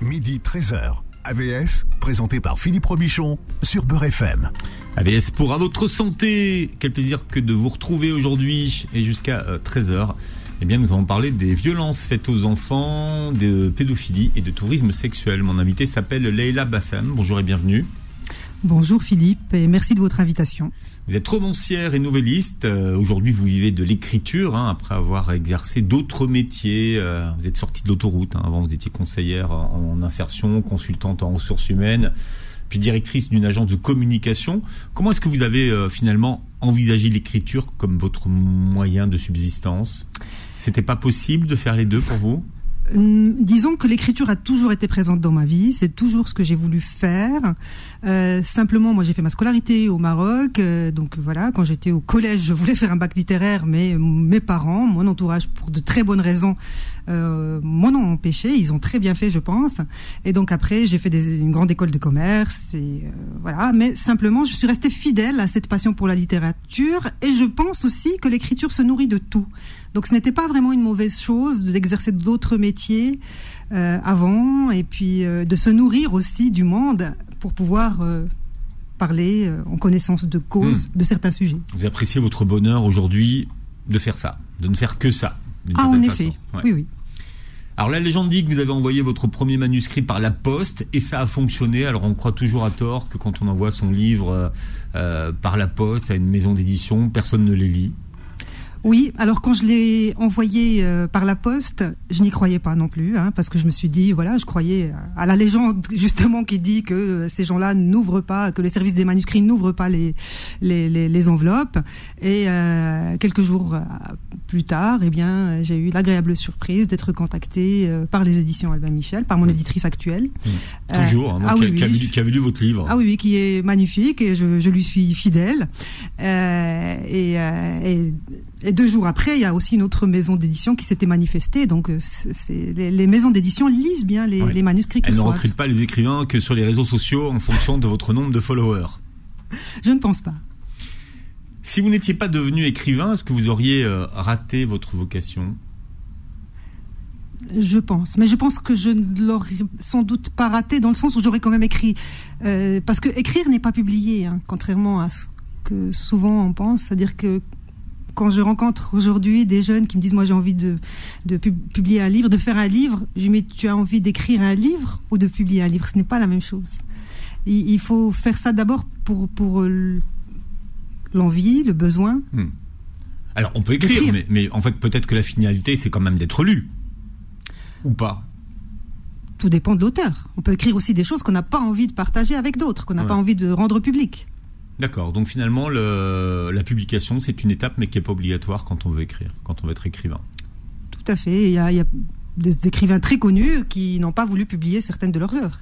midi 13h. AVS, présenté par Philippe Robichon sur Beurre FM. AVS pour à votre santé. Quel plaisir que de vous retrouver aujourd'hui et jusqu'à 13h. Eh bien, nous allons parler des violences faites aux enfants, de pédophilie et de tourisme sexuel. Mon invité s'appelle Leila Bassam. Bonjour et bienvenue. Bonjour Philippe et merci de votre invitation. Vous êtes romancière et nouvelliste. Euh, Aujourd'hui, vous vivez de l'écriture hein, après avoir exercé d'autres métiers. Euh, vous êtes sortie de l'autoroute. Hein. Avant, vous étiez conseillère en, insertion, consultante en ressources humaines, puis directrice d'une agence de communication. Comment est-ce que vous avez euh, finalement envisagé l'écriture comme votre moyen de subsistance? C'était pas possible de faire les deux pour vous? Disons que l'écriture a toujours été présente dans ma vie, c'est toujours ce que j'ai voulu faire. Euh, simplement, moi j'ai fait ma scolarité au Maroc, euh, donc voilà, quand j'étais au collège, je voulais faire un bac littéraire, mais mes parents, mon entourage, pour de très bonnes raisons, euh, m'en ont empêché. Ils ont très bien fait, je pense. Et donc après, j'ai fait des, une grande école de commerce, et euh, voilà. Mais simplement, je suis restée fidèle à cette passion pour la littérature, et je pense aussi que l'écriture se nourrit de tout. Donc ce n'était pas vraiment une mauvaise chose d'exercer d'autres métiers euh, avant et puis euh, de se nourrir aussi du monde pour pouvoir euh, parler en connaissance de cause Hmm. de certains sujets. Vous appréciez votre bonheur aujourd'hui de faire ça, de ne faire que ça. Ah, en effet. Ouais. Oui, oui. Alors la légende dit que vous avez envoyé votre premier manuscrit par la poste et ça a fonctionné. Alors on croit toujours à tort que quand on envoie son livre euh, par la poste à une maison d'édition, personne ne les lit. Oui, alors quand je l'ai envoyé euh, par la poste, je n'y croyais pas non plus, hein, parce que je me suis dit, voilà, je croyais à la légende justement qui dit que euh, ces gens-là n'ouvrent pas, que les services des manuscrits n'ouvrent pas les, les, les, les enveloppes. Et euh, quelques jours euh, plus tard, eh bien, j'ai eu l'agréable surprise d'être contactée euh, par les éditions Albin Michel, par mon éditrice actuelle. Euh, Toujours, hein, donc, ah qui, oui, qui a qui a vu votre livre. Ah oui, oui, qui est magnifique et je, je lui suis fidèle. Euh, et, euh, et, et deux jours après, il y a aussi une autre maison d'édition qui s'était manifestée. Donc, euh, c'est, les, les maisons d'édition lisent bien les, Oui. les manuscrits Elle qu'ils ne reçoivent. recrute pas les écrivains que sur les réseaux sociaux en fonction de votre nombre de followers. Je ne pense pas. Si vous n'étiez pas devenu écrivain, est-ce que vous auriez euh, raté votre vocation? Je pense. Mais je pense que je ne l'aurais sans doute pas raté dans le sens où j'aurais quand même écrit. Euh, parce que écrire n'est pas publié, hein, contrairement à ce que souvent on pense. C'est-à-dire que quand je rencontre aujourd'hui des jeunes qui me disent moi j'ai envie de, de pub- publier un livre, de faire un livre, je dis mais tu as envie d'écrire un livre ou de publier un livre? Ce n'est pas la même chose. Il, il faut faire ça d'abord pour, pour euh, l'envie, le besoin. Alors on peut écrire, Écrire. mais, mais en fait peut-être que la finalité c'est quand même d'être lu. Ou pas Tout dépend de l'auteur. On peut écrire aussi des choses qu'on n'a pas envie de partager avec d'autres, qu'on n'a Ouais. pas envie de rendre public. D'accord, donc finalement le, la publication c'est une étape mais qui n'est pas obligatoire quand on veut écrire, quand on veut être écrivain. Tout à fait. Il y a, il y a des écrivains très connus qui n'ont pas voulu publier certaines de leurs œuvres.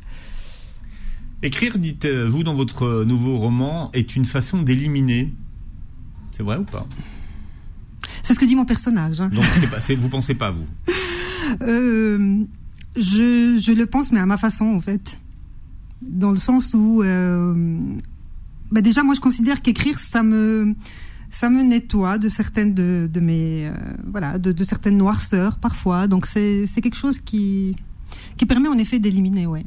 Écrire, dites-vous dans votre nouveau roman, est une façon d'éliminer. C'est vrai ou pas? C'est ce que dit mon personnage. hein. Donc pas, vous pensez pas vous? Euh, je, je le pense, mais à ma façon, en fait. Dans le sens où, euh, bah déjà, moi, je considère qu'écrire, ça me, ça me nettoie de certaines de, de mes, euh, voilà, de, de certaines noirceurs parfois. Donc, c'est, quelque chose qui, qui permet en effet d'éliminer, ouais.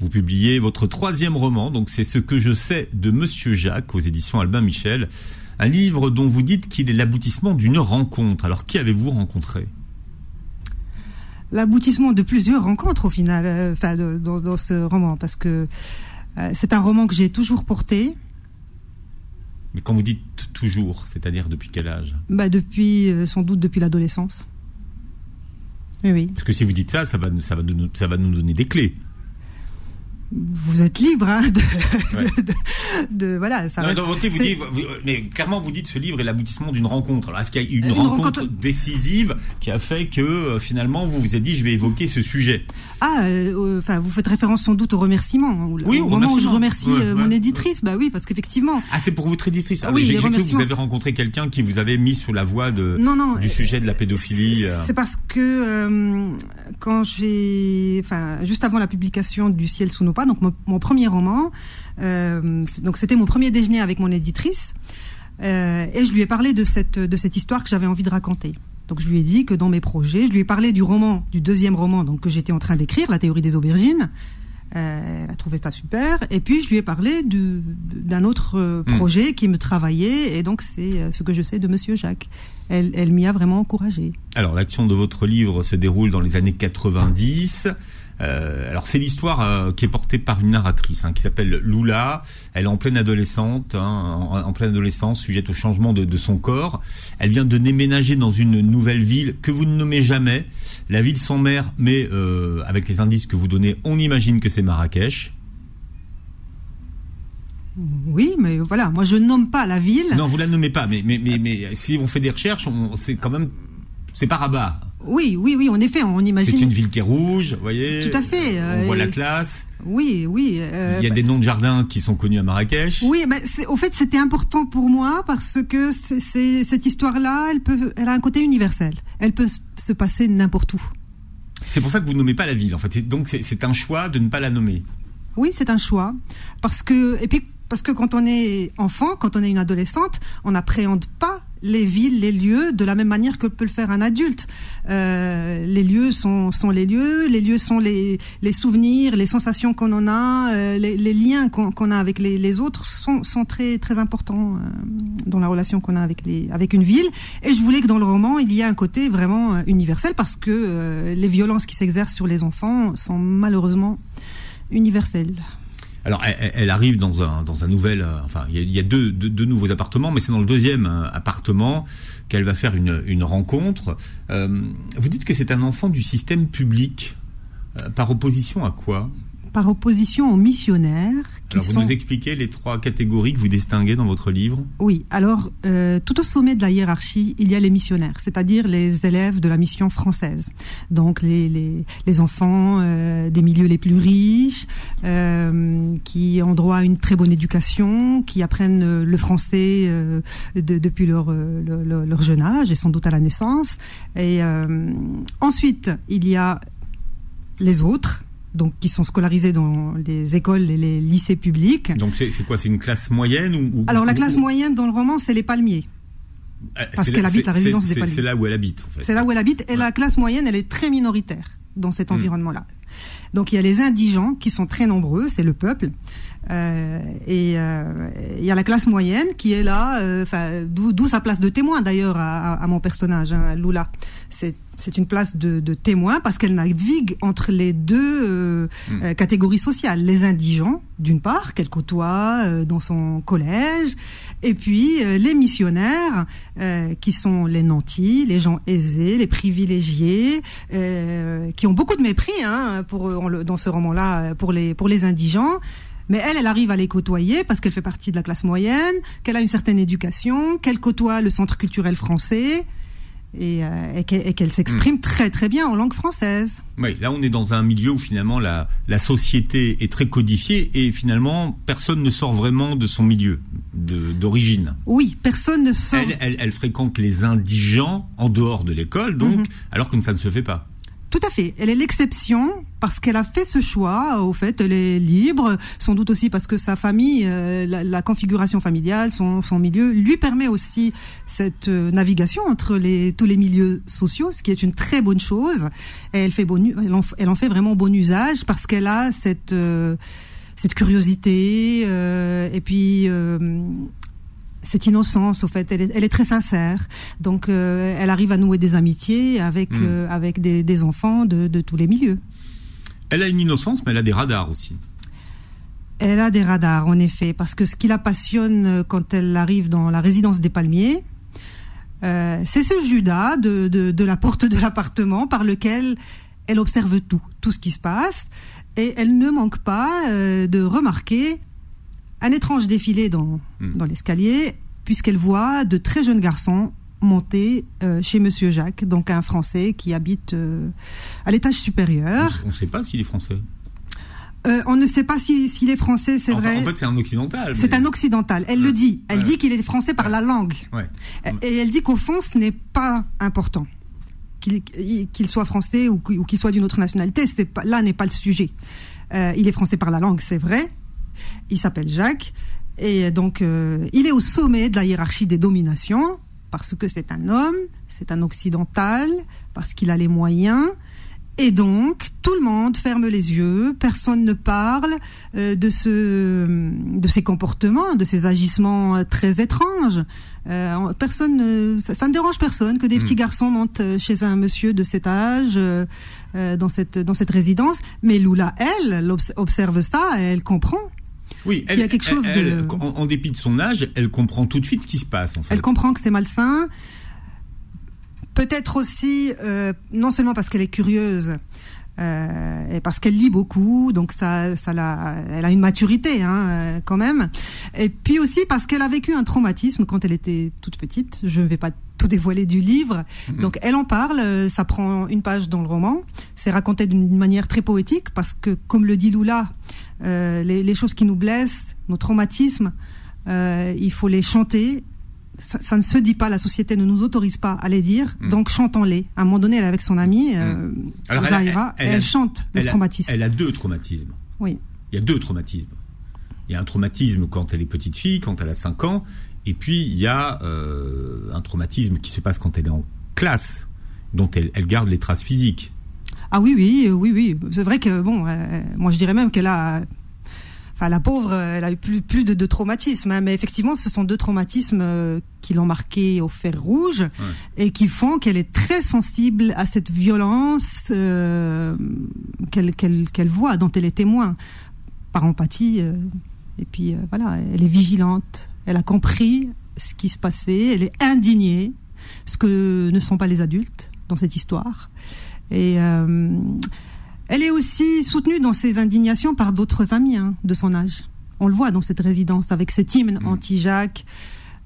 Vous publiez votre troisième roman, donc c'est ce que je sais de Monsieur Jacques aux éditions Albin Michel, un livre dont vous dites qu'il est l'aboutissement d'une rencontre. Alors qui avez-vous rencontré? L'aboutissement de plusieurs rencontres au final, euh, enfin dans, dans ce roman, parce que c'est un roman que j'ai toujours porté, Mais quand vous dites toujours, c'est-à-dire depuis quel âge? Bah, depuis euh, sans doute depuis l'adolescence. Oui, oui. Parce que si vous dites ça, ça va, ça va nous donner des clés. Vous êtes libre hein, de, Ouais. de, de- de- voilà. Ça Non, mais reste- dans votre livre, vous c'est- dites, vous- mais clairement, vous dites ce livre est l'aboutissement d'une rencontre. Alors, est-ce qu'il y a eu une, Une rencontre, rencontre- décisive qui a fait que euh, finalement vous vous êtes dit je vais évoquer ce sujet? Ah, euh, euh, enfin, vous faites référence sans doute au remerciement. Au, Oui, au au moment où je remercie Ouais, euh, ouais. mon éditrice, bah oui, parce qu'effectivement. Ah, c'est pour votre éditrice. Ah, Oui, j'ai cru que vous avez rencontré quelqu'un qui vous avait mis sur la voie de, Non, non. du sujet de la pédophilie. C'est parce que quand j'ai, enfin, juste avant la publication du Ciel sous nos pas, donc mon, mon premier roman, euh, donc c'était mon premier déjeuner avec mon éditrice, euh, et je lui ai parlé de cette de cette histoire que j'avais envie de raconter. Donc je lui ai dit que dans mes projets, je lui ai parlé du roman, du deuxième roman donc que j'étais en train d'écrire, La théorie des aubergines. Euh, elle a trouvé ça super. Et puis je lui ai parlé d'un autre hmm. projet qui me travaillait. Et donc c'est ce que je sais de Monsieur Jacques. Elle, elle m'y a vraiment encouragé. Alors l'action de votre livre se déroule dans les années 90. Euh, alors c'est l'histoire euh, qui est portée par une narratrice hein, qui s'appelle Lula. Elle est en pleine adolescente, hein, en, pleine adolescence, sujette au changement de, son corps. Elle vient de déménager dans une nouvelle ville que vous ne nommez jamais, la ville sans mère, mais euh, avec les indices que vous donnez, on imagine que c'est Marrakech. Oui, mais voilà, moi je nomme pas la ville. Non, vous la nommez pas, mais mais mais, mais si on fait des recherches, c'est quand même c'est pas Rabat. Oui, oui, oui, en effet, on imagine. C'est une ville qui est rouge, vous voyez. Tout à fait. On voit la classe. Oui, oui. Euh, Il y a des noms de jardins qui sont connus à Marrakech. Oui, mais au fait, c'était important pour moi parce que cette histoire-là, elle peut, elle a un côté universel. Elle peut se passer n'importe où. C'est pour ça que vous ne nommez pas la ville, en fait. Donc c'est un choix de ne pas la nommer. Oui, c'est un choix parce que et puis parce que quand on est enfant, quand on est une adolescente, on n'appréhende pas les villes, les lieux, de la même manière que peut le faire un adulte. Euh, les lieux sont, sont les lieux, les lieux sont les, les souvenirs, les sensations qu'on en a, euh, les, liens qu'on a avec les, autres sont, très, très importants euh, dans la relation qu'on a avec, avec une ville. Et je voulais que dans le roman, il y ait un côté vraiment universel parce que les violences qui s'exercent sur les enfants sont malheureusement universelles. Alors, elle, arrive dans un, dans un nouvel. Euh, enfin, il y a, deux, deux, nouveaux appartements, mais c'est dans le deuxième euh, appartement qu'elle va faire une, une rencontre. Euh, vous dites que c'est un enfant du système public. par opposition à quoi? Par opposition aux missionnaires. Qui alors vous nous expliquez les trois catégories que vous distinguez dans votre livre Oui, alors euh, tout au sommet de la hiérarchie, il y a les missionnaires, c'est-à-dire les élèves de la mission française. Donc les, les, les enfants euh, des milieux les plus riches, euh, qui ont droit à une très bonne éducation, qui apprennent le français de, depuis leur, leur, leur, jeune âge et sans doute à la naissance. Et ensuite, il y a les autres donc qui sont scolarisés dans les écoles et les lycées publics. Donc c'est quoi C'est une classe moyenne ou, Alors la classe moyenne dans le roman, c'est les palmiers. Euh, parce qu'elle habite la résidence des palmiers. C'est là où elle habite, en fait. C'est là où elle habite. Et la classe moyenne, elle est très minoritaire dans cet hmm. environnement-là. Donc il y a les indigents qui sont très nombreux, c'est le peuple. Euh, et euh, il y a la classe moyenne qui est là, euh, d'où sa place de témoin d'ailleurs à, à, mon personnage, hein, Lula. C'est une place de, de témoin parce qu'elle navigue entre les deux euh, hmm. catégories sociales. Les indigents, d'une part, qu'elle côtoie dans son collège, et puis les missionnaires, qui sont les nantis, les gens aisés, les privilégiés, qui ont beaucoup de mépris hein, pour, dans ce roman-là pour les, pour les indigents. Mais elle, elle arrive à les côtoyer parce qu'elle fait partie de la classe moyenne, qu'elle a une certaine éducation, qu'elle côtoie le centre culturel français et, euh, qu'elle s'exprime hmm. très très bien en langue française. Oui, là on est dans un milieu où finalement la, la société est très codifiée et finalement personne ne sort vraiment de son milieu d'origine. Oui, personne ne sort. Elle, elle, fréquente les indigents en dehors de l'école, donc, mhm. alors que ça ne se fait pas. Tout à fait. Elle est l'exception parce qu'elle a fait ce choix. Au fait, elle est libre, sans doute aussi parce que sa famille, euh, la, configuration familiale, son, milieu, lui permet aussi cette euh, navigation entre tous les milieux sociaux, ce qui est une très bonne chose. Elle, en, fait vraiment bon usage parce qu'elle a cette... Euh, cette curiosité et puis cette innocence, au fait, elle est, très sincère. Donc, euh, elle arrive à nouer des amitiés avec, hmm. euh, avec des, enfants de, tous les milieux. Elle a une innocence, mais elle a des radars aussi. Elle a des radars, en effet, parce que ce qui la passionne euh, quand elle arrive dans la résidence des palmiers, c'est ce Judas de, de, la porte de l'appartement par lequel elle observe tout, tout ce qui se passe, et elle ne manque pas de remarquer un étrange défilé dans, hmm. dans l'escalier, puisqu'elle voit de très jeunes garçons monter euh, chez Monsieur Jacques, donc un Français qui habite euh, à l'étage supérieur. On ne sait pas s'il est français. Euh, on ne sait pas s'il est français, c'est vrai. En fait, c'est un occidental. C'est un occidental. Elle le dit. Elle dit qu'il est français par la langue. Et elle dit qu'au fond, ce n'est pas important qu'il soit français ou qu'il soit d'une autre nationalité. Pas, là n'est pas le sujet. il est français par la langue, c'est vrai. Il s'appelle Jacques. Et donc, euh, il est au sommet de la hiérarchie des dominations parce que c'est un homme, c'est un occidental, parce qu'il a les moyens. Et donc, tout le monde ferme les yeux, personne ne parle euh, de, ce, de ces comportements, de ces agissements euh, très étranges. Euh, personne, ne- ça, ça ne dérange personne que des petits garçons montent chez un monsieur de cet âge, dans, cette, dans cette résidence. Mais Lula, elle, elle obs- observe ça, elle comprend. Oui, Qu'il y a quelque chose elle- de- en, en dépit de son âge, elle comprend tout de suite ce qui se passe. En fait. Elle comprend que c'est malsain. Peut-être aussi, euh, non seulement parce qu'elle est curieuse, euh, et parce qu'elle lit beaucoup, donc ça, ça l'a, elle a une maturité hein, euh, quand même. Et puis aussi parce qu'elle a vécu un traumatisme quand elle était toute petite. Je ne vais pas tout dévoiler du livre. Donc elle en parle, euh, ça prend une page dans le roman. C'est raconté d'une manière très poétique parce que, comme le dit Lula, euh, les, les choses qui nous blessent, nos traumatismes, euh, il faut les chanter. Ça, ça ne se dit pas, la société ne nous autorise pas à les dire, Mm. donc chantons-les. À un moment donné, elle est avec son amie, euh, Alors, elle a- Zahira, elle- et elle elle, a- chante le a- traumatisme. Elle a deux traumatismes. Oui. Il y a deux traumatismes. Il y a un traumatisme quand elle est petite fille, quand elle a 5 ans, et puis il y a euh, un traumatisme qui se passe quand elle est en classe, dont elle, elle garde les traces physiques. Ah oui, oui, oui, oui. C'est vrai que, bon, euh, moi je dirais même qu'elle a. Enfin, la pauvre, elle a eu plus, plus de, de traumatismes. hein, mais effectivement, ce sont deux traumatismes euh, qui l'ont marquée au fer rouge et qui font qu'elle est très sensible à cette violence euh, qu'elle voit, dont elle est témoin, par empathie. et puis, voilà, elle est vigilante. Elle a compris ce qui se passait. Elle est indignée, ce que ne sont pas les adultes dans cette histoire. Et euh, elle est aussi soutenue dans ses indignations par d'autres amis hein, de son âge. On le voit dans cette résidence avec cet hymne Mm. anti-Jacques,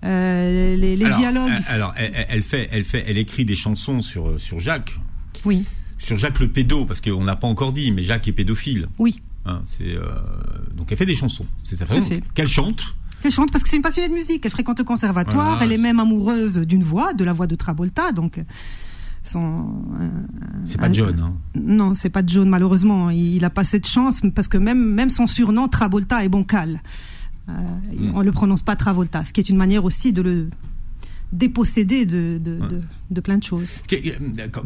euh, les, les alors, dialogues. euh, Alors, elle, fait, elle fait, elle écrit des chansons sur sur Jacques, oui, sur Jacques le pédo, parce qu'on n'a pas encore dit, mais Jacques est pédophile. oui. Hein, c'est euh, donc elle fait des chansons. C'est sa façon qu'elle chante. Elle chante parce que c'est une passionnée de musique. Elle fréquente le conservatoire. Voilà. Elle est même amoureuse d'une voix, de la voix de Travolta. Donc, euh, C'est pas John. Hein. Non, c'est pas John malheureusement. Il, il a pas cette chance parce que même même son surnom Travolta est bancal. Euh, Mm. On le prononce pas Travolta, ce qui est une manière aussi de le déposséder de de, Ouais. de, de plein de choses.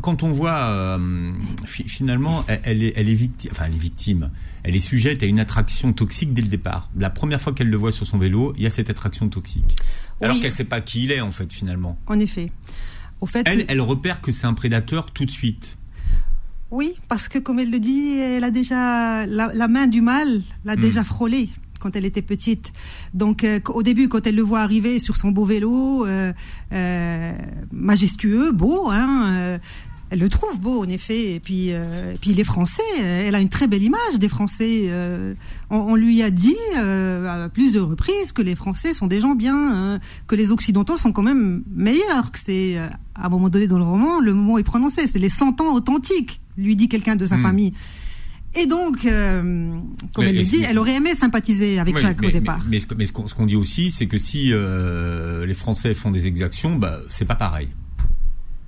Quand- on voit euh, fi- finalement, elle- est, elle est victime, enfin elle est victime. Elle est sujette à une attraction toxique dès le départ. La première fois qu'elle le voit sur son vélo, il y a cette attraction toxique. Alors Oui. qu'elle sait pas qui il est en fait finalement. En effet. Au fait, Elle, elle repère que c'est un prédateur tout de suite. oui, parce que comme elle le dit, elle a déjà la, la main du mal l'a Mm. déjà frôlé quand elle était petite. Donc euh, au début, quand elle le voit arriver sur son beau vélo, euh, euh, majestueux, beau, hein, elle le trouve beau en effet. Et puis, et puis les Français, euh, elle a une très belle image des Français. on, on lui a dit à plusieurs reprises que les Français sont des gens bien, hein, que les Occidentaux sont quand même meilleurs. Que c'est à un moment donné dans le roman, le mot est prononcé, c'est les 100 ans authentiques, lui dit quelqu'un de sa Mm. famille. Et donc, euh, comme Mais- elle le dit, elle aurait aimé sympathiser avec Oui, Jacques mais, au départ. Mais, mais ce qu'on dit aussi, c'est que si euh, les Français font des exactions, bah, c'est pas pareil.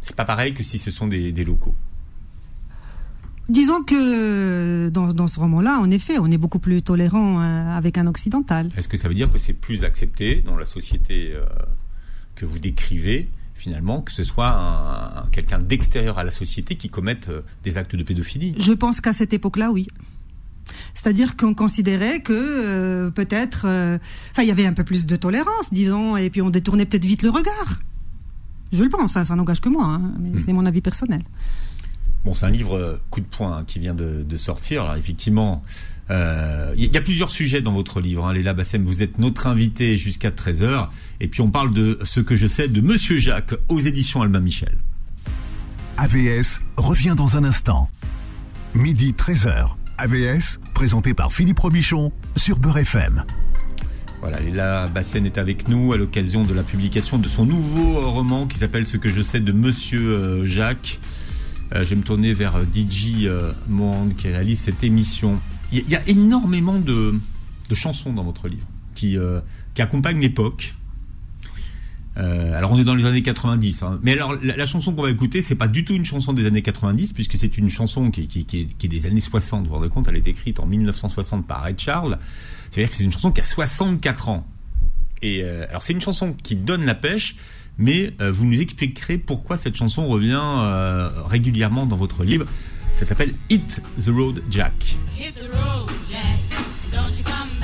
C'est pas pareil que si ce sont des, des locaux. Disons que dans, dans ce roman-là, en effet, on est beaucoup plus tolérant euh, avec un occidental. Est-ce que ça veut dire que c'est plus accepté dans la société euh, que vous décrivez, finalement, que ce soit un, un- quelqu'un d'extérieur à la société qui commette euh, des actes de pédophilie Je pense qu'à cette époque-là, oui. C'est-à-dire qu'on considérait que euh, peut-être, euh, enfin, il y avait un peu plus de tolérance, disons, et puis on détournait peut-être vite le regard. Je le pense, hein, ça n'engage que moi, hein, mais Hmm. c'est mon avis personnel. Bon, c'est un livre euh, coup de poing hein, qui vient de, de sortir. Alors effectivement, euh, il y a plusieurs sujets dans votre livre. Hein. Léla Bassem, vous êtes notre invité jusqu'à 13h. Et puis on parle de ce que je sais de Monsieur Jacques aux éditions Albin Michel. AVS revient dans un instant. Midi 13h. AVS, présenté par Philippe Robichon sur Beurre FM. Voilà, Léla Bassène est avec nous à l'occasion de la publication de son nouveau roman qui s'appelle Ce que je sais de Monsieur euh, Jacques. Euh, je vais me tourner vers euh, DJ euh, Mohand qui réalise cette émission. Il y, a- énormément de, chansons dans votre livre qui, qui accompagnent l'époque. Alors on est dans les années 90, hein. mais alors la, chanson qu'on va écouter, c'est pas du tout une chanson des années 90 puisque c'est une chanson qui, est, des années 60. Vous vous rendez compte, elle est écrite en 1960 par Ray Charles. C'est-à-dire que c'est une chanson qui a 64 ans. Et alors c'est une chanson qui donne la pêche, mais vous nous expliquerez pourquoi cette chanson revient régulièrement dans votre livre. Ça s'appelle Hit the Road Jack. Hit the road, Jack. Don't you come back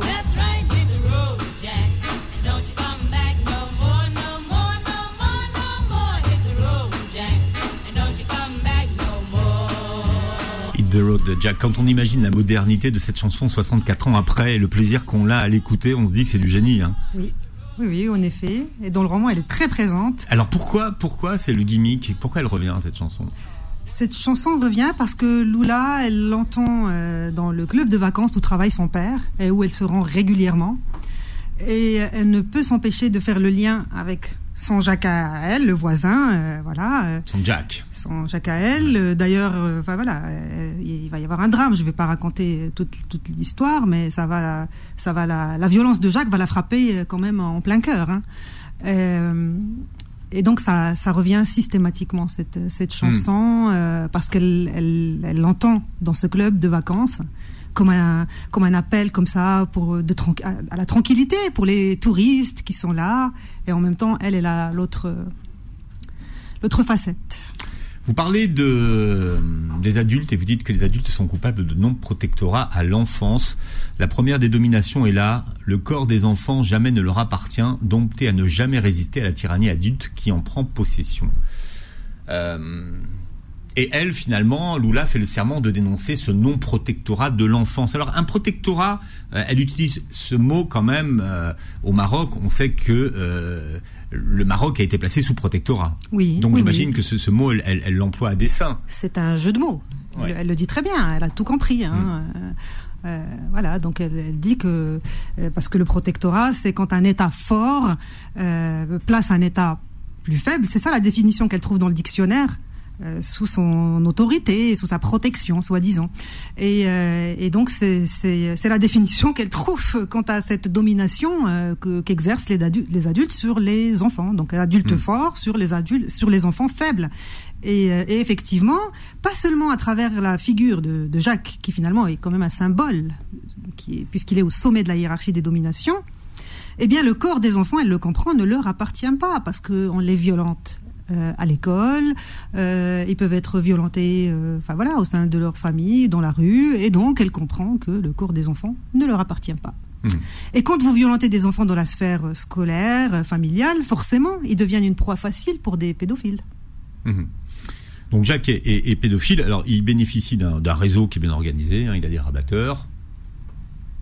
Jack. Quand on imagine la modernité de cette chanson 64 ans après et le plaisir qu'on a à l'écouter, on se dit que c'est du génie. Hein. Oui. Oui, oui, en effet. Et dans le roman, elle est très présente. Alors pourquoi, pourquoi c'est le gimmick? Pourquoi elle revient cette chanson? Cette chanson revient parce que Lula, elle l'entend euh, dans le club de vacances où travaille son père et où elle se rend régulièrement. Et elle ne peut s'empêcher de faire le lien avec son Jacques à elle, le voisin, euh, voilà. Euh, son Jack. Son Jacques à elle. Euh, d'ailleurs, enfin voilà, il va y avoir un drame. Je ne vais pas raconter toute, toute l'histoire, mais ça va, ça va la, la, violence de Jacques va la frapper quand même en plein cœur. Hein. et donc ça, ça revient systématiquement cette, cette chanson hmm. parce qu'elle elle, elle l'entend dans ce club de vacances comme un, appel comme ça pour de à la tranquillité pour les touristes qui sont là. Et en même temps, elle, est l'autre, facette. Vous parlez de, des adultes et vous dites que les adultes sont coupables de non-protectorat à l'enfance. La première des dominations est là. Le corps des enfants jamais ne leur appartient, dompté à ne jamais résister à la tyrannie adulte qui en prend possession. Euh, et elle, finalement, Lula fait le serment de dénoncer ce non-protectorat de l'enfance. Alors, un protectorat, euh, elle utilise ce mot quand même euh, au Maroc. On sait que euh, le Maroc a été placé sous protectorat. Oui. Donc, j'imagine que ce, mot, elle l'emploie à dessein. C'est un jeu de mots. Elle, le dit très bien. Elle a tout compris. Hein. Mm. voilà, donc elle, dit que parce que le protectorat, c'est quand un État fort place un État plus faible. C'est ça la définition qu'elle trouve dans le dictionnaire. Euh, sous son autorité, sous sa protection, soi-disant. Et, euh, et, donc c'est la définition qu'elle trouve quant à cette domination euh, qu'exercent les, adultes, les adultes sur les enfants. Donc adultes hmm. forts sur les adultes, sur les enfants faibles. Et, et, effectivement, pas seulement à travers la figure de, de Jacques, qui finalement est quand même un symbole, puisqu'il est au sommet de la hiérarchie des dominations, eh bien, le corps des enfants, elle le comprend, ne leur appartient pas parce qu'on les violente. Euh, à l'école, euh, ils peuvent être violentés, euh, enfin voilà, au sein de leur famille, dans la rue, et donc elle comprend que le corps des enfants ne leur appartient pas. Hmm. Et quand vous violentez des enfants dans la sphère scolaire, familiale, forcément, ils deviennent une proie facile pour des pédophiles. Hmm. Donc Jacques est, pédophile. Alors il bénéficie d'un réseau qui est bien organisé. Hein. il a des rabatteurs,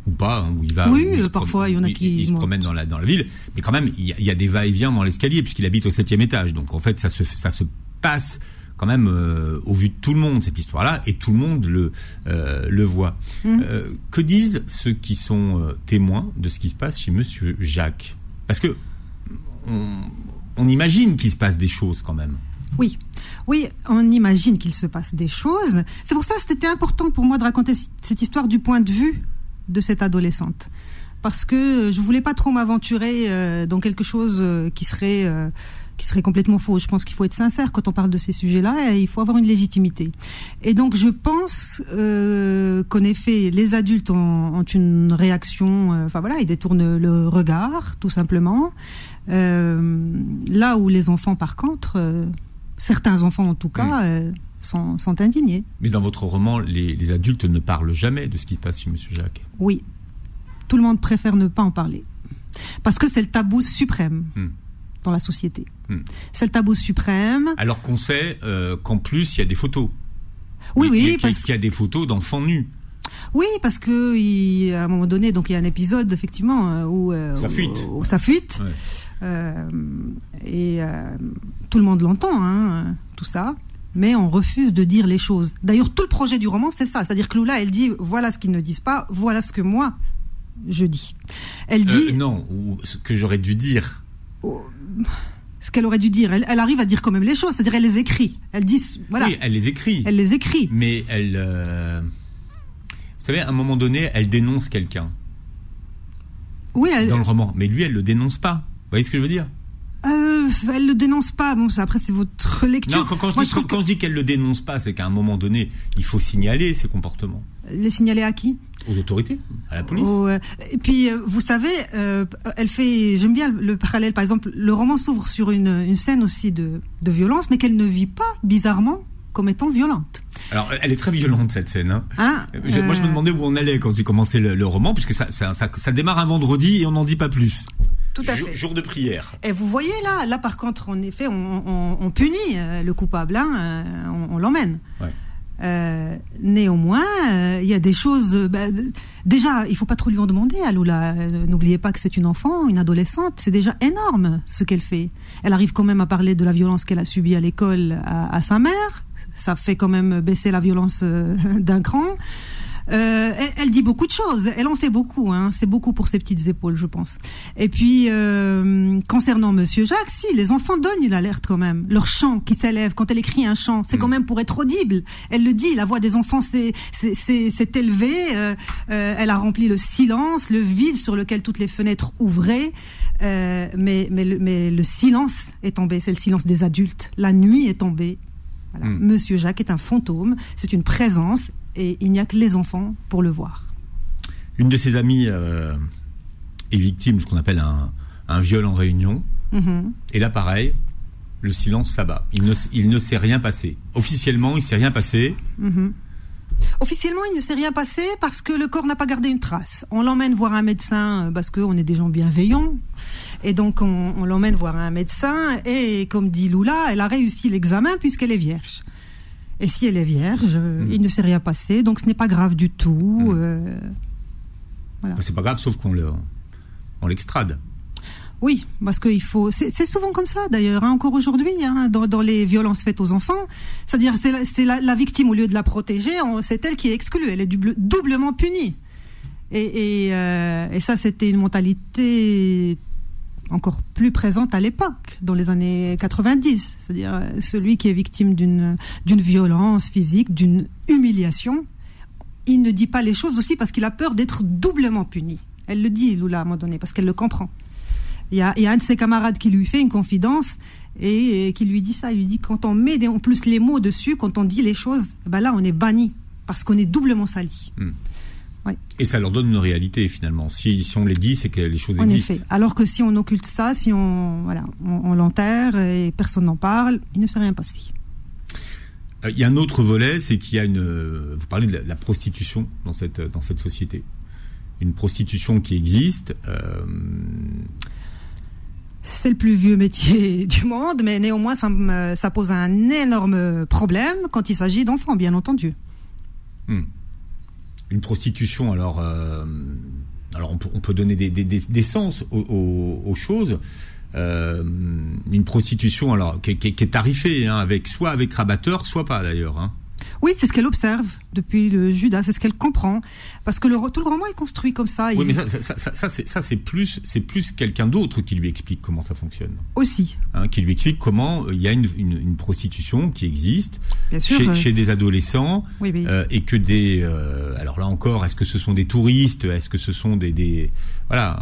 ou pas, hein, où il va. Oui, parfois il y en a qui. Il, se promène dans la, dans la ville, mais quand même, il y a, des va-et-vient dans l'escalier, puisqu'il habite au septième étage. Donc en fait, ça se, ça se passe quand même euh, au vu de tout le monde cette histoire-là et tout le monde le euh, le voit. Mmh. Euh, que disent ceux qui sont témoins de ce qui se passe chez Monsieur Jacques? Parce que on, on imagine qu'il se passe des choses quand même. Oui, oui, on imagine qu'il se passe des choses. C'est pour ça que c'était important pour moi de raconter cette histoire du point de vue de cette adolescente. Parce que je voulais pas trop m'aventurer euh, dans quelque chose euh, qui serait euh, qui serait complètement faux. Je pense qu'il faut être sincère quand on parle de ces sujets-là et il faut avoir une légitimité. Et donc je pense qu'en effet, les adultes ont, une réaction, enfin voilà, ils détournent le regard, tout simplement. là où les enfants, par contre, certains enfants en tout cas, sont, sont indignés. Mais dans votre roman, les, les adultes ne parlent jamais de ce qui se passe chez Monsieur Jacques. Oui, tout le monde préfère ne pas en parler. Parce que c'est le tabou suprême Hmm. dans la société. Hmm. C'est le tabou suprême. Alors qu'on sait euh, qu'en plus, il y a des photos. Oui, Il y a- oui, parce, qu'il y a des photos d'enfants nus. oui, parce que il- à un moment donné, donc il y a un épisode effectivement euh, où, euh, Ça où- fuite. où ça fuite. Ouais. Euh, et euh, tout le monde l'entend, hein, tout ça. Mais on refuse de dire les choses. D'ailleurs, tout le projet du roman, c'est ça. C'est-à-dire que Lula, elle dit voilà ce qu'ils ne disent pas, voilà ce que moi je dis. Elle dit Euh, non, ou ce que j'aurais dû dire. ce qu'elle aurait dû dire. Elle, elle arrive à dire quand même les choses, c'est-à-dire elle les écrit. Elle dit voilà, Oui, elle les écrit. elle les écrit. Mais elle. euh, Vous savez, à un moment donné, elle dénonce quelqu'un Oui, elle, dans le roman. Mais lui, elle le dénonce pas. Vous voyez ce que je veux dire? Elle le dénonce pas. Bon, ça, après c'est votre lecture. Non, quand, quand je Moi, dis, je quand je dis qu'elle le dénonce pas, c'est qu'à un moment donné, il faut signaler ses comportements les signaler à qui? Aux autorités, à la police. Euh, et puis, euh, vous savez, euh, elle fait. J'aime bien le parallèle. Par exemple, le roman s'ouvre sur une, une scène aussi de, de violence, mais qu'elle ne vit pas bizarrement comme étant violente. Alors, elle est très violente cette scène. Hein. Hein? Je- Moi, je me demandais où on allait quand j'ai commencé le, le roman, puisque ça, ça, ça, ça démarre un vendredi et on n'en dit pas plus. Tout à Jour- fait. Jour de prière. Et vous voyez là, là par contre, en effet, on, on- on punit euh, le coupable, hein, euh, on, on l'emmène. Ouais. Euh, néanmoins, euh, il y a des choses. bah, déjà, il faut pas trop lui en demander à Lula. Euh, N'oubliez pas que c'est une enfant, une adolescente. C'est déjà énorme ce qu'elle fait. Elle arrive quand même à parler de la violence qu'elle a subie à l'école à, à sa mère. Ça fait quand même baisser la violence d'un cran. Euh, elle, elle dit beaucoup de choses. Elle en fait beaucoup. Hein. C'est beaucoup pour ses petites épaules, je pense. Et puis, euh, concernant Monsieur Jacques, si, les enfants donnent une alerte quand même. Leur chant qui s'élève, quand elle écrit un chant, c'est Mm. quand même pour être audible. Elle le dit, la voix des enfants s'est élevée. euh, elle a rempli le silence, le vide sur lequel toutes les fenêtres ouvraient. Mais, mais, le, mais le silence est tombé, c'est le silence des adultes. La nuit est tombée. Voilà. Mm. Monsieur Jacques est un fantôme, c'est une présence, et il n'y a que les enfants pour le voir. Une de ses amies euh, est victime de ce qu'on appelle un, un viol en réunion. Mhm. Et là, pareil, le silence s'abat. Il ne, il ne s'est rien passé. Officiellement, il ne s'est rien passé. Mhm. Officiellement, il ne s'est rien passé parce que le corps n'a pas gardé une trace. On l'emmène voir un médecin euh, parce qu'on est des gens bienveillants. Et donc, on, on l'emmène voir un médecin. Et comme dit Lula, elle a réussi l'examen puisqu'elle est vierge. Et si elle est vierge, euh, Mm. il ne s'est rien passé. Donc, ce n'est pas grave du tout. Mm. euh, C'est pas grave, sauf qu'on le- on l'extrade. Oui, parce qu'il faut. C'est souvent comme ça d'ailleurs, hein, encore aujourd'hui, hein, dans, dans les violences faites aux enfants. C'est-à-dire, c'est la, c'est la, la victime au lieu de la protéger, c'est elle qui est exclue, elle est double- doublement punie. Et, et, euh, et ça, c'était une mentalité encore plus présente à l'époque, dans les années 90. C'est-à-dire, euh, celui qui est victime d'une violence physique, d'une humiliation, il ne dit pas les choses aussi parce qu'il a peur d'être doublement puni. Elle le dit, Lula, à un moment donné, parce qu'elle le comprend. Il y, a, il y a un de ses camarades qui lui fait une confidence et, qui lui dit ça. Il lui dit quand on met en plus les mots dessus, quand on dit les choses, ben là on est banni parce qu'on est doublement sali. Et ça leur donne une réalité, finalement. Si, si on les dit, c'est que les choses En existent. effet. Alors que si on occulte ça, si on voilà, on, on l'enterre et personne n'en parle, il ne s'est rien passé. Euh, Il y a un autre volet, c'est qu'il y a une. euh, Vous parlez de la, la prostitution dans cette, dans cette société. Une prostitution qui existe. euh, C'est le plus vieux métier du monde, mais néanmoins ça, ça pose un énorme problème quand il s'agit d'enfants, bien entendu. hmm. Une prostitution, alors. euh, alors on peut, on peut donner des, des, sens aux, choses. Euh, une prostitution, alors, qui est tarifée, hein, avec, soit avec rabatteur, soit pas d'ailleurs. hein. Oui, c'est ce qu'elle observe depuis le Judas, c'est ce qu'elle comprend, parce que le, tout le roman est construit comme ça. Oui, il- mais ça, ça, ça, ça, ça, c'est- plus, c'est plus quelqu'un d'autre qui lui explique comment ça fonctionne. aussi, hein, qui lui explique comment euh, il y a une, une, une prostitution qui existe bien sûr. chez, euh, chez des adolescents oui, oui. euh, et que des alors là encore est-ce que ce sont des touristes est-ce que ce sont des, des voilà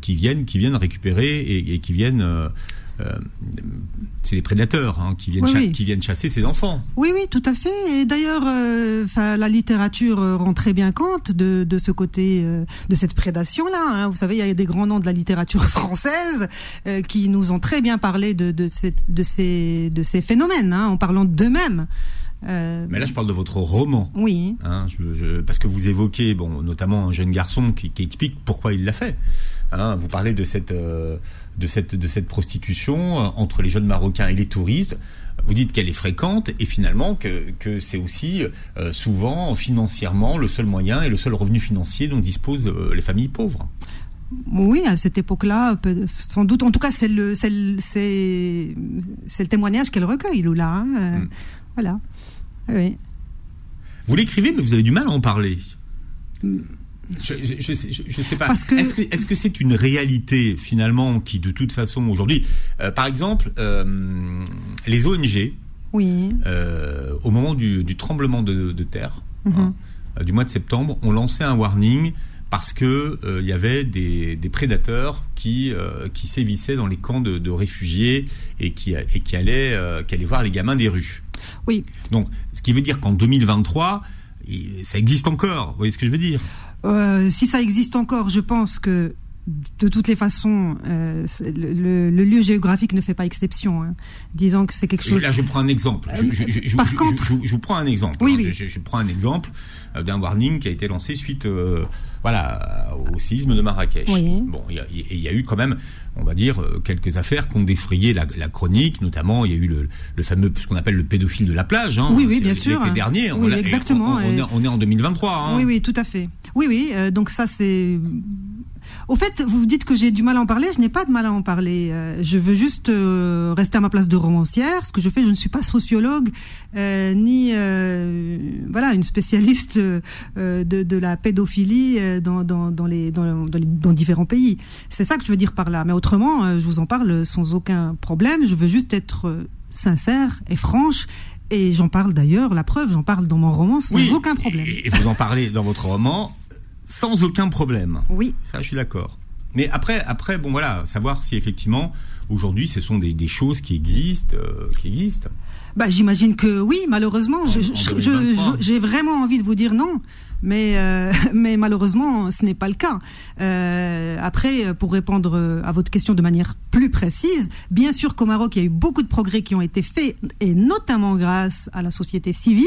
qui viennent qui viennent récupérer et, et qui viennent c'est des prédateurs hein, qui viennent Oui, cha- oui. qui viennent chasser ses enfants. Oui, oui, tout à fait. Et d'ailleurs, euh, la littérature euh, rend très bien compte de, de ce côté, euh, de cette prédation-là. hein. Vous savez, il y a des grands noms de la littérature française euh, qui nous ont très bien parlé de, de, ces, de, ces, de ces phénomènes, hein, en parlant d'eux-mêmes. Euh, Mais là, je parle de votre roman. oui. Hein, je- je- parce que vous évoquez, bon, notamment un jeune garçon qui, qui explique pourquoi il l'a fait. Hein, vous parlez de cette, euh, de cette, de cette prostitution euh, entre les jeunes Marocains et les touristes. Vous dites qu'elle est fréquente et finalement que, que c'est aussi euh, souvent financièrement le seul moyen et le seul revenu financier dont disposent les familles pauvres. Oui, à cette époque-là, sans doute. En tout cas, c'est le, c'est le, c'est, c'est le témoignage qu'elle recueille, Lula. hein. Euh, Mm. Voilà. Oui. Vous l'écrivez, mais vous avez du mal à en parler. Je, je sais, je- je sais pas. Que- Est-ce que c'est une réalité finalement qui, de toute façon, aujourd'hui, euh, par exemple, euh, les ONG, Oui. euh, au moment du, du tremblement de, de terre Mhm. hein, du mois de septembre, ont lancé un warning parce que il y avait des, des prédateurs qui qui sévissaient dans les camps de, de réfugiés et qui et qui allaient qui allaient voir les gamins des rues. Oui. Donc, ce qui veut dire qu'en 2023, il- ça existe encore. Vous voyez ce que je veux dire? Euh, si ça existe encore, je pense que de toutes les façons, euh, le, le- le lieu géographique ne fait pas exception. Hein. Disons que c'est quelque chose. Là, je prends un exemple. Je, je- je- je- Par contre- je, vous prends un exemple. Oui, hein. oui. Je, prends un exemple euh, d'un warning qui a été lancé suite, euh, voilà, au séisme de Marrakech. Oui. Bon, il y, a- y eu quand même, on va dire, quelques affaires qui ont défrayé la, la chronique. Notamment, il y a eu le, le fameux, ce qu'on appelle le pédophile de la plage. Hein. Oui, oui, bien sûr. L'été dernier. Oui, exactement. On, est, on est en 2023. Hein. Oui, oui, tout à fait. Oui, oui. euh, donc ça, c'est. Au fait, vous dites que j'ai du mal à en parler. Je n'ai pas de mal à en parler. Euh, je veux juste euh, rester à ma place de romancière. Ce que je fais, je ne suis pas sociologue euh, ni euh, voilà une spécialiste euh, de, de la pédophilie dans, dans, dans les, dans, dans les- dans différents pays. C'est ça que je veux dire par là. Mais autrement, je vous en parle sans aucun problème. Je veux juste être sincère et franche. Et j'en parle d'ailleurs, la preuve, j'en parle dans mon roman sans Oui, aucun problème. Et vous en parlez dans votre roman sans aucun problème. Oui. Ça, je suis d'accord. Mais après, après, bon voilà, savoir si effectivement aujourd'hui ce sont des, des choses qui existent, euh, qui existent. Bah, j'imagine que oui, malheureusement. En- Je- en je- je- 2023. je- J'ai vraiment envie de vous dire non, mais, euh, mais malheureusement, ce n'est pas le cas. Euh, après, pour répondre à votre question de manière plus précise, bien sûr qu'au Maroc, il y a eu beaucoup de progrès qui ont été faits, et notamment grâce à la société civile,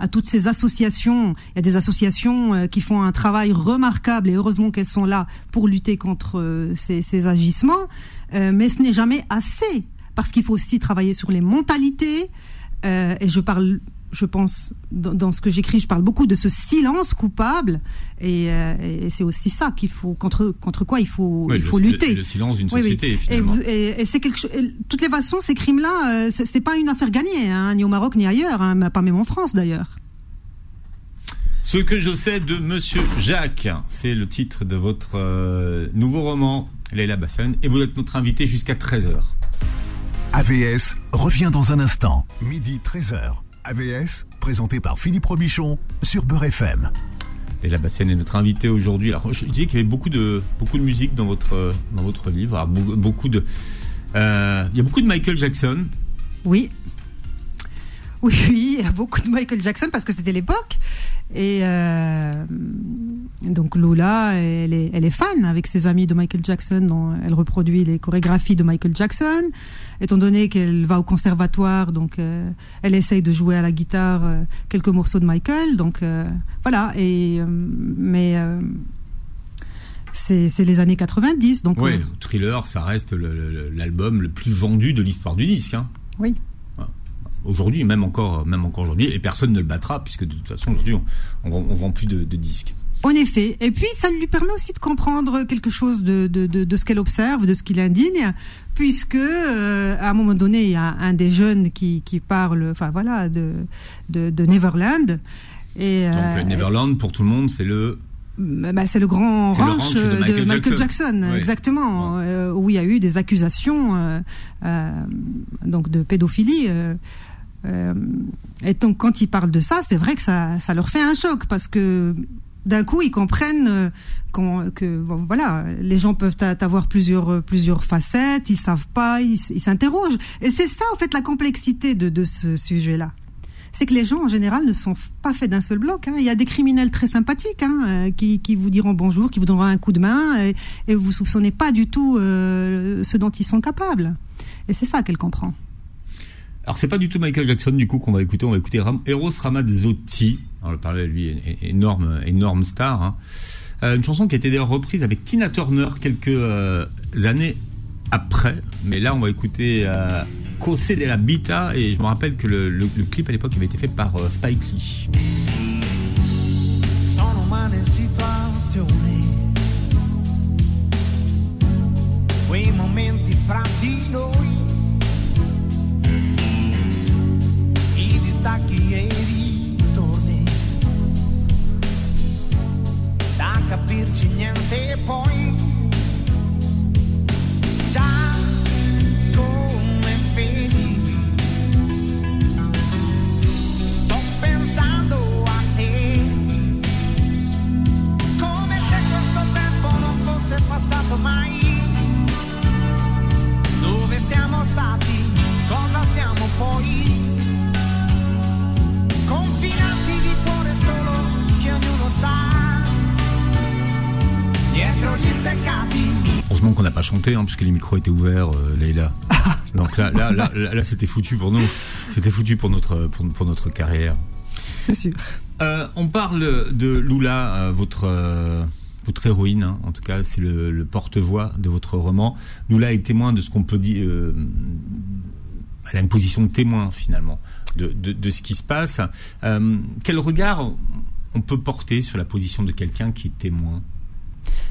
à toutes ces associations. Il y a des associations qui font un travail remarquable, et heureusement qu'elles sont là pour lutter contre euh, ces, ces agissements. Euh, mais ce n'est jamais assez, parce qu'il faut aussi travailler sur les mentalités. Euh, et je parle, je pense, dans, dans ce que j'écris, je parle beaucoup de ce silence coupable. Et, euh, et c'est aussi ça qu'il faut contre contre quoi il faut Ouais, il faut le- lutter. Le, silence d'une Oui, oui. société Et, finalement. et- et c'est quelque chose. toutes les façons, ces crimes-là, euh, c'est pas une affaire gagnée, hein, ni au Maroc ni ailleurs, hein, pas même en France d'ailleurs. Ce que je sais de Monsieur Jacques, c'est le titre de votre euh, nouveau roman, Leila Bassan, et vous êtes notre invité jusqu'à 13h. AVS revient dans un instant. Midi 13h. AVS, présenté par Philippe Robichon sur Beurre FM. Leila Bassan est notre invité aujourd'hui. Alors, je disais qu'il y avait beaucoup de, beaucoup de musique dans votre, dans votre livre. Alors, be- beaucoup de, euh, il y a beaucoup de Michael Jackson. Oui. Oui, oui, il y a beaucoup de Michael Jackson parce que c'était l'époque. Et euh, donc Lola, elle est, elle est fan avec ses amis de Michael Jackson. dont elle reproduit les chorégraphies de Michael Jackson. Étant donné qu'elle va au conservatoire, donc euh, elle essaye de jouer à la guitare euh, quelques morceaux de Michael. Donc voilà. Et mais c'est les années 90. Donc Oui, Thriller, ça reste le- le- l'album le plus vendu de l'histoire du disque. hein. oui. Aujourd'hui, même encore, même encore aujourd'hui, et personne ne le battra puisque de toute façon aujourd'hui, on, on, on vend plus de, de disques. En effet. Et puis, ça lui permet aussi de comprendre quelque chose de, de, de, de ce qu'elle observe, de ce qui l'indigne, puisque euh, à un moment donné, il y a un des jeunes qui, qui parle, enfin voilà, de, de, Neverland. Et, Donc euh, euh, Neverland, pour tout le monde, c'est le bah, c'est le grand le ranch, de euh, Michael Jackson. Jackson, Oui. exactement, euh, où il y a eu des accusations euh, euh, donc de pédophilie. Euh, et donc quand ils parlent de ça, c'est vrai que ça, ça leur fait un choc parce que d'un coup, ils comprennent euh, que voilà, les gens peuvent avoir plusieurs euh, plusieurs facettes, ils savent pas, ils s'interrogent. Et c'est ça, en fait, la complexité de, ce sujet-là. C'est que les gens, en général, ne sont pas faits d'un seul bloc. hein. Il y a des criminels très sympathiques hein, qui, vous diront bonjour, qui vous donneront un coup de main, et, et vous soupçonnez pas du tout ce dont ils sont capables. Et c'est ça qu'elle comprend. Alors c'est pas du tout Michael Jackson du coup qu'on va écouter, on va écouter Eros Ramazzotti. On le parlait lui, énorme, énorme star. hein. Euh, une chanson qui a été d'ailleurs reprise avec Tina Turner quelques euh, années après. Mais là on va écouter euh, Cose de la Bita et je me rappelle que le, clip à l'époque avait été fait par euh, Spike Lee. I distacchi e ritorni, da capirci niente poi, pas chanté hein, puisque les micros étaient ouverts, euh, Leïla. Donc là, là, là, là, là, c'était foutu pour nous. C'était foutu pour notre, pour, pour notre carrière. C'est sûr. Euh, on parle de Lula, euh, votre euh, votre héroïne. hein. En tout cas, c'est le, le porte-voix de votre roman. Lula est témoin de ce qu'on peut dire. euh, elle a une position de témoin finalement de, de, de ce qui se passe. Euh, quel regard on peut porter sur la position de quelqu'un qui est témoin?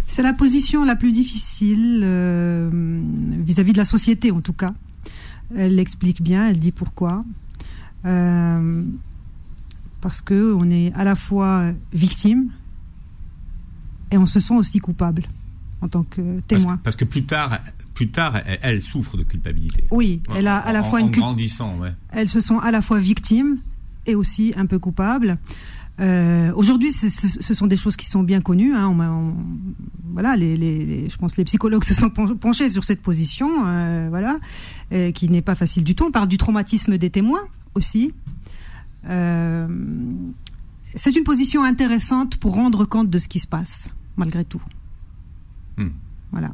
C'est la position la plus difficile euh, vis-à-vis de la société, en tout cas. Elle l'explique bien, elle dit pourquoi. Euh, parce que on est à la fois victime et on se sent aussi coupable en tant que témoin. parce que plus tard, plus tard, elle, elle souffre de culpabilité. Oui, elle a à la En- fois en une grandissant, ouais. elles se sont à la fois victimes et aussi un peu coupables. Euh, Aujourd'hui, ce sont des choses qui sont bien connues. hein. On m'a- on- voilà, les, les- les- je pense que les psychologues se sont pen- penchés sur cette position, euh, voilà, euh, qui n'est pas facile du tout. On parle du traumatisme des témoins aussi. Euh, c'est une position intéressante pour rendre compte de ce qui se passe, malgré tout. Hmm. Voilà.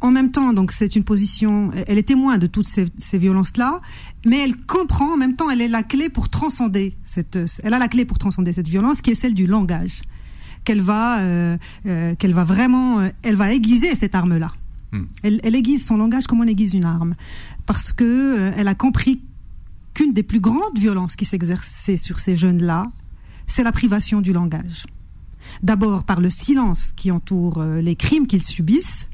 En même temps, donc c'est une position, elle est témoin de toutes ces, ces violences-là, mais elle comprend en même temps, elle est la clé pour transcender cette, elle a la clé pour transcender cette violence, qui est celle du langage, qu'elle va, euh, euh, qu'elle va vraiment, euh, elle va aiguiser cette arme-là. Hmm. Elle, elle aiguise son langage comme on aiguise une arme, parce que elle a compris qu'une des plus grandes violences qui s'exerçaient sur ces jeunes-là, c'est la privation du langage. D'abord par le silence qui entoure les crimes qu'ils subissent,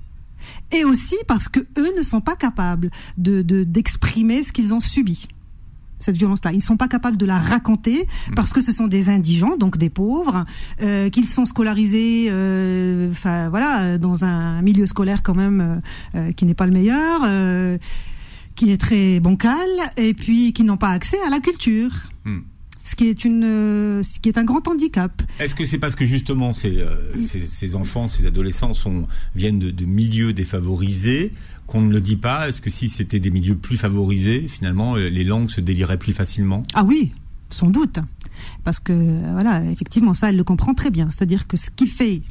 et aussi parce que eux ne sont pas capables de de- d'exprimer ce qu'ils ont subi. Cette violence-là, ils ne sont pas capables de la raconter parce que ce sont des indigents, donc des pauvres, euh, qu'ils sont scolarisés, euh, voilà, dans un milieu scolaire quand même euh, qui n'est pas le meilleur, qui est très bancal, et puis qui n'ont pas accès à la culture, Hmm. Ce qui est une, euh, ce qui est un grand handicap. Est-ce que c'est parce que justement ces, euh, ces, ces enfants, ces adolescents sont, viennent de, de milieux défavorisés qu'on ne le dit pas? Est-ce que si c'était des milieux plus favorisés, finalement, euh, les langues se déliraient plus facilement? Ah oui, sans doute. Parce que, voilà, effectivement, ça, elle le comprend très bien. C'est-à-dire que ce qui fait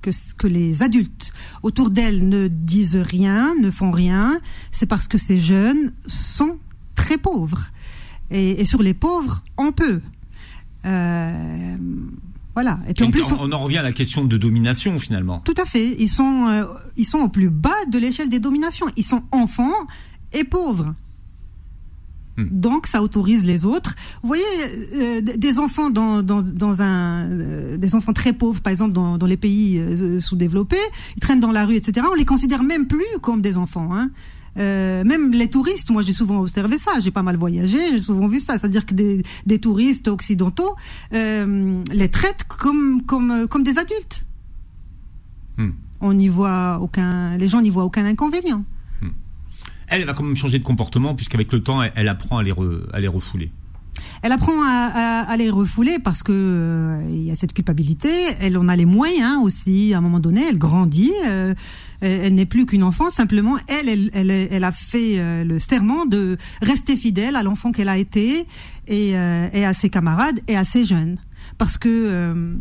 que, ce- que les adultes autour d'elle ne disent rien, ne font rien, c'est parce que ces jeunes sont très pauvres. Et, et sur les pauvres, on peut. Euh, voilà. Et puis en plus, on, on en revient à la question de domination finalement. tout à fait. Ils sont, euh, ils sont au plus bas de l'échelle des dominations. Ils sont enfants et pauvres. Hmm. Donc, ça autorise les autres. Vous voyez, euh, des enfants dans, dans, dans un, euh, des enfants très pauvres, par exemple dans, dans les pays sous-développés, ils traînent dans la rue, etc. On les considère même plus comme des enfants. Hein. Euh, même les touristes, moi j'ai souvent observé ça, j'ai pas mal voyagé, j'ai souvent vu ça, c'est-à-dire que des, des touristes occidentaux euh, les traitent comme, comme, comme des adultes. Hmm. On n'y voit aucun, les gens n'y voient aucun inconvénient. Elle, elle va quand même changer de comportement puisqu'avec le temps, elle, elle apprend à les, re- à les refouler. Elle apprend à, à- à les refouler parce que euh, y a cette culpabilité. Elle en a les moyens aussi. À un moment donné, elle grandit. euh, elle, n'est plus qu'une enfant. Simplement, elle, elle, elle, elle a fait euh, le serment de rester fidèle à l'enfant qu'elle a été et, euh, et à ses camarades et à ses jeunes. Parce que euh,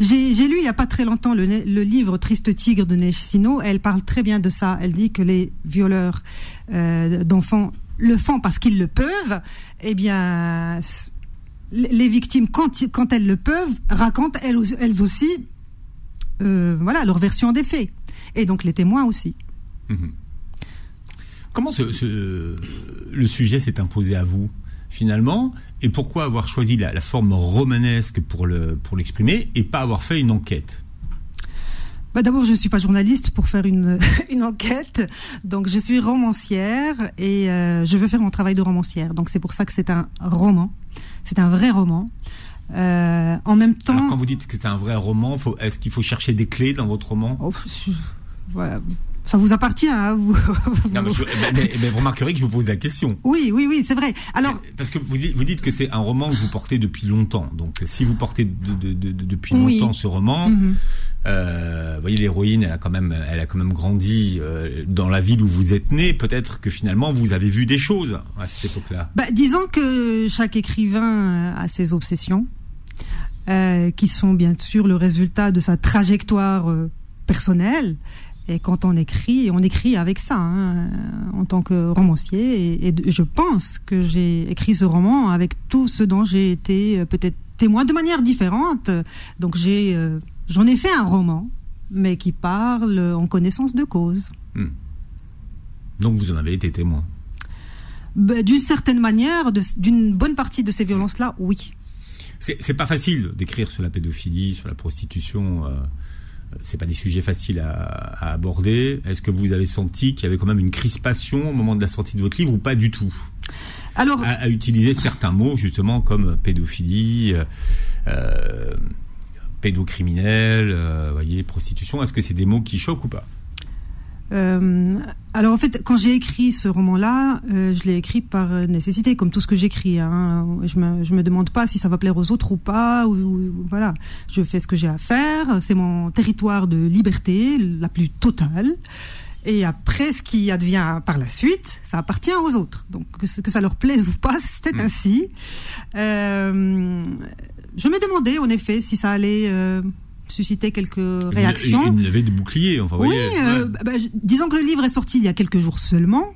j'ai lu il y a pas très longtemps le, le livre Triste tigre de Neige Sino. Elle parle très bien de ça. Elle dit que les violeurs euh, d'enfants le font parce qu'ils le peuvent. Eh bien, les victimes, quand, elles le peuvent, racontent elles, au- elles aussi, euh, voilà, leur version des faits. Et donc les témoins aussi. Mhm. Comment le sujet s'est imposé à vous finalement? Et pourquoi avoir choisi la, forme romanesque pour l'exprimer et pas avoir fait une enquête? Bah, D'abord, je ne suis pas journaliste pour faire une, une enquête, donc je suis romancière et euh, je veux faire mon travail de romancière. Donc c'est pour ça que c'est un roman, c'est un vrai roman. Euh, en même temps, Alors quand vous dites que c'est un vrai roman, est-ce qu'il faut chercher des clés dans votre roman? Oh, je- voilà. Ça vous appartient. Hein, vous- Non, mais, je- mais- mais- mais vous remarquerez que je vous pose la question. Oui, oui, oui, c'est vrai. Alors, Parce que vous dites, vous dites que c'est un roman que vous portez depuis longtemps. Donc, si vous portez de- de- de- de- depuis Oui. longtemps ce roman, mhm. euh, vous voyez l'héroïne, elle a quand même, elle a quand même grandi euh, dans la ville où vous êtes né. Peut-être que finalement vous avez vu des choses à cette époque-là. Bah, disons que chaque écrivain euh, a ses obsessions, euh, qui sont bien sûr le résultat de sa trajectoire personnelle. Et quand on écrit, on écrit avec ça, hein, en tant que romancier. Et, je pense que j'ai écrit ce roman avec tout ce dont j'ai été euh, peut-être témoin de manière différente. Donc j'ai, euh, j'en ai fait un roman, mais qui parle en connaissance de cause. Donc vous en avez été témoin. Bah, D'une certaine manière, d'une bonne partie de ces violences-là, oui. C'est c'est pas facile d'écrire sur la pédophilie, sur la prostitution. euh, c'est pas des sujets faciles à, à aborder. Est-ce que vous avez senti qu'il y avait quand même une crispation au moment de la sortie de votre livre ou pas du tout? Alors, à, à utiliser certains mots justement comme pédophilie, euh, euh, pédocriminel, euh, voyez, prostitution. Est-ce que c'est des mots qui choquent ou pas? Euh, alors en fait, quand j'ai écrit ce roman-là, euh, je l'ai écrit par euh, nécessité, comme tout ce que j'écris. Hein. Je me je me demande pas si ça va plaire aux autres ou pas. Ou, ou- voilà, je fais ce que j'ai à faire. C'est mon territoire de liberté la plus totale. Et après, ce qui advient par la suite, ça appartient aux autres. Donc que, que ça leur plaise ou pas, c'est Mm. ainsi. Euh, je me demandais en effet si ça allait susciter quelques réactions. Une, une levée de bouclier, enfin, Oui, voyez. euh, ouais. bah, bah, disons que le livre est sorti il y a quelques jours seulement.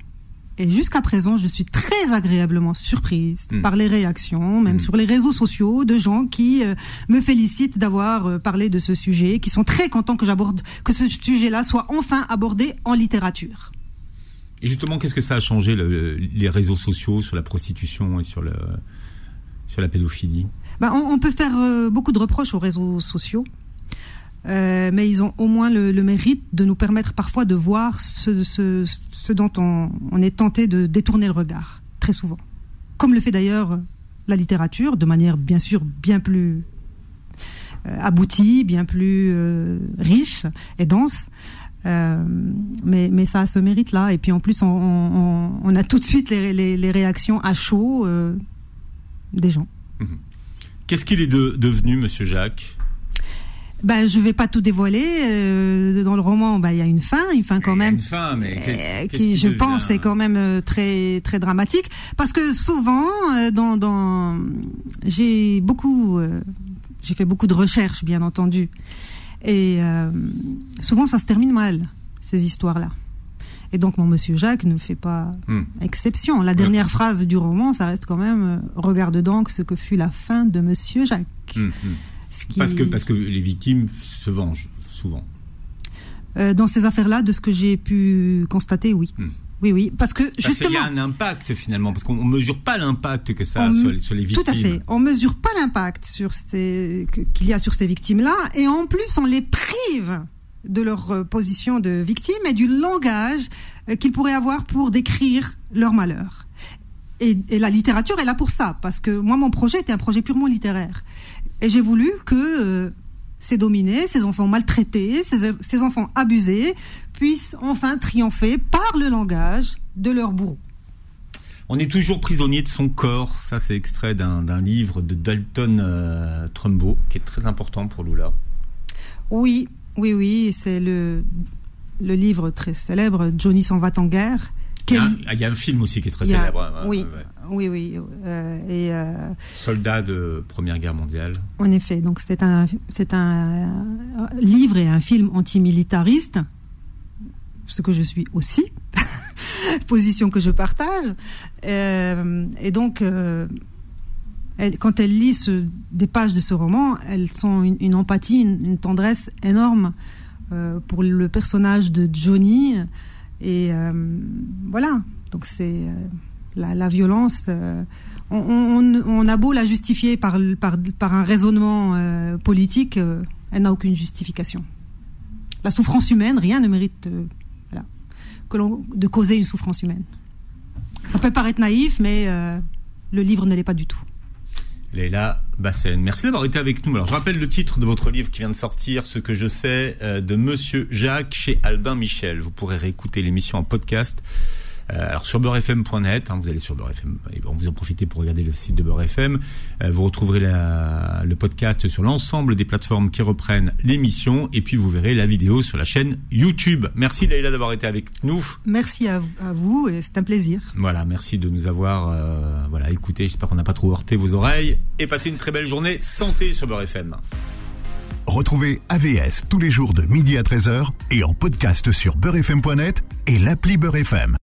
Et jusqu'à présent, je suis très agréablement surprise Mm. par les réactions, même Mm. sur les réseaux sociaux, de gens qui euh, me félicitent d'avoir euh, parlé de ce sujet, qui sont très contents que j'aborde, que ce sujet-là soit enfin abordé en littérature. Et justement, qu'est-ce que ça a changé le- les réseaux sociaux sur la prostitution et sur le sur la pédophilie? Bah, on, on peut faire euh, beaucoup de reproches aux réseaux sociaux, euh, mais ils ont au moins le, mérite de nous permettre parfois de voir ce, dont on, est tenté de détourner le regard, très souvent. Comme le fait d'ailleurs la littérature, de manière bien sûr bien plus euh, aboutie, bien plus euh, riche et dense. Mais, ça a ce mérite-là. Et puis en plus, on, a tout de suite les, réactions à chaud des gens. Qu'est-ce qu'il est de- devenu, Monsieur Jacques? Ben, je vais pas tout dévoiler. euh, dans le roman, ben, il y a une fin, une fin quand même. une fin, mais euh, qui, qui je devient- pense, est quand même euh, très très dramatique, parce que souvent, dans, dans j'ai beaucoup, euh, j'ai fait beaucoup de recherches, bien entendu, et souvent ça se termine mal ces histoires-là. Et donc mon Monsieur Jacques ne fait pas Hmm. exception. La dernière phrase du roman, ça reste quand même regarde donc ce que fut la fin de Monsieur Jacques. Hum, hum. Ce qui- Parce que parce que les victimes se vengent souvent. Euh, dans ces affaires-là, de ce que j'ai pu constater, oui. Hmm. Oui, oui. Parce que Parce qu'il y a un impact finalement, parce qu'on ne mesure pas l'impact que ça a On- sur les, sur les victimes. tout à fait, on mesure pas l'impact qu'il y a sur ces victimes-là, et en plus, on les prive de leur euh, position de victime et du langage euh, qu'ils pourraient avoir pour décrire leur malheur. Et, et la littérature est là pour ça, parce que moi, mon projet était un projet purement littéraire. Et j'ai voulu que euh, ces dominés, ces enfants maltraités, ces, ces enfants abusés, puissent enfin triompher par le langage de leur bourreau. On est toujours prisonnier de son corps. Ça, c'est extrait d'un livre de Dalton euh, Trumbo, qui est très important pour Lula. Oui, oui, oui, c'est le, le livre très célèbre, Johnny s'en va en guerre. Il y, a un, il y a un film aussi qui est très a- célèbre. hein, oui, ouais. Oui, oui, euh, et euh, Soldat de Première Guerre mondiale. en effet, donc c'est un, c'est un livre et un film antimilitariste, ce que je suis aussi, position que je partage. Euh, et donc, elle- quand elle lit ce- des pages de ce roman, elles sont une, une empathie, une, une tendresse énorme euh, pour le personnage de Johnny. Et euh, voilà, donc c'est euh, la, violence. euh, on, a beau la justifier par, un raisonnement euh, politique, euh, elle n'a aucune justification. La souffrance humaine, rien ne mérite que de causer une souffrance humaine. Ça peut paraître naïf, mais le livre ne l'est pas du tout. Leila Bassen. Merci d'avoir été avec nous. Alors, je rappelle le titre de votre livre qui vient de sortir, Ce que je sais, de Monsieur Jacques chez Albin Michel. Vous pourrez réécouter l'émission en podcast. Euh, alors sur beurrefm.net, hein, vous allez sur beurrefm, et bon, vous en profitez pour regarder le site de beurrefm. Euh, vous retrouverez la- le podcast sur l'ensemble des plateformes qui reprennent l'émission, et puis vous verrez la vidéo sur la chaîne YouTube. Merci Leila d'avoir été avec nous. Merci à, à vous et c'est un plaisir. Voilà, merci de nous avoir euh, voilà écoutés. J'espère qu'on n'a pas trop heurté vos oreilles et passez une très belle journée santé sur Beurre FM. Retrouvez AVS tous les jours de midi à 13h et en podcast sur beurrefm.net et l'appli Beurre FM.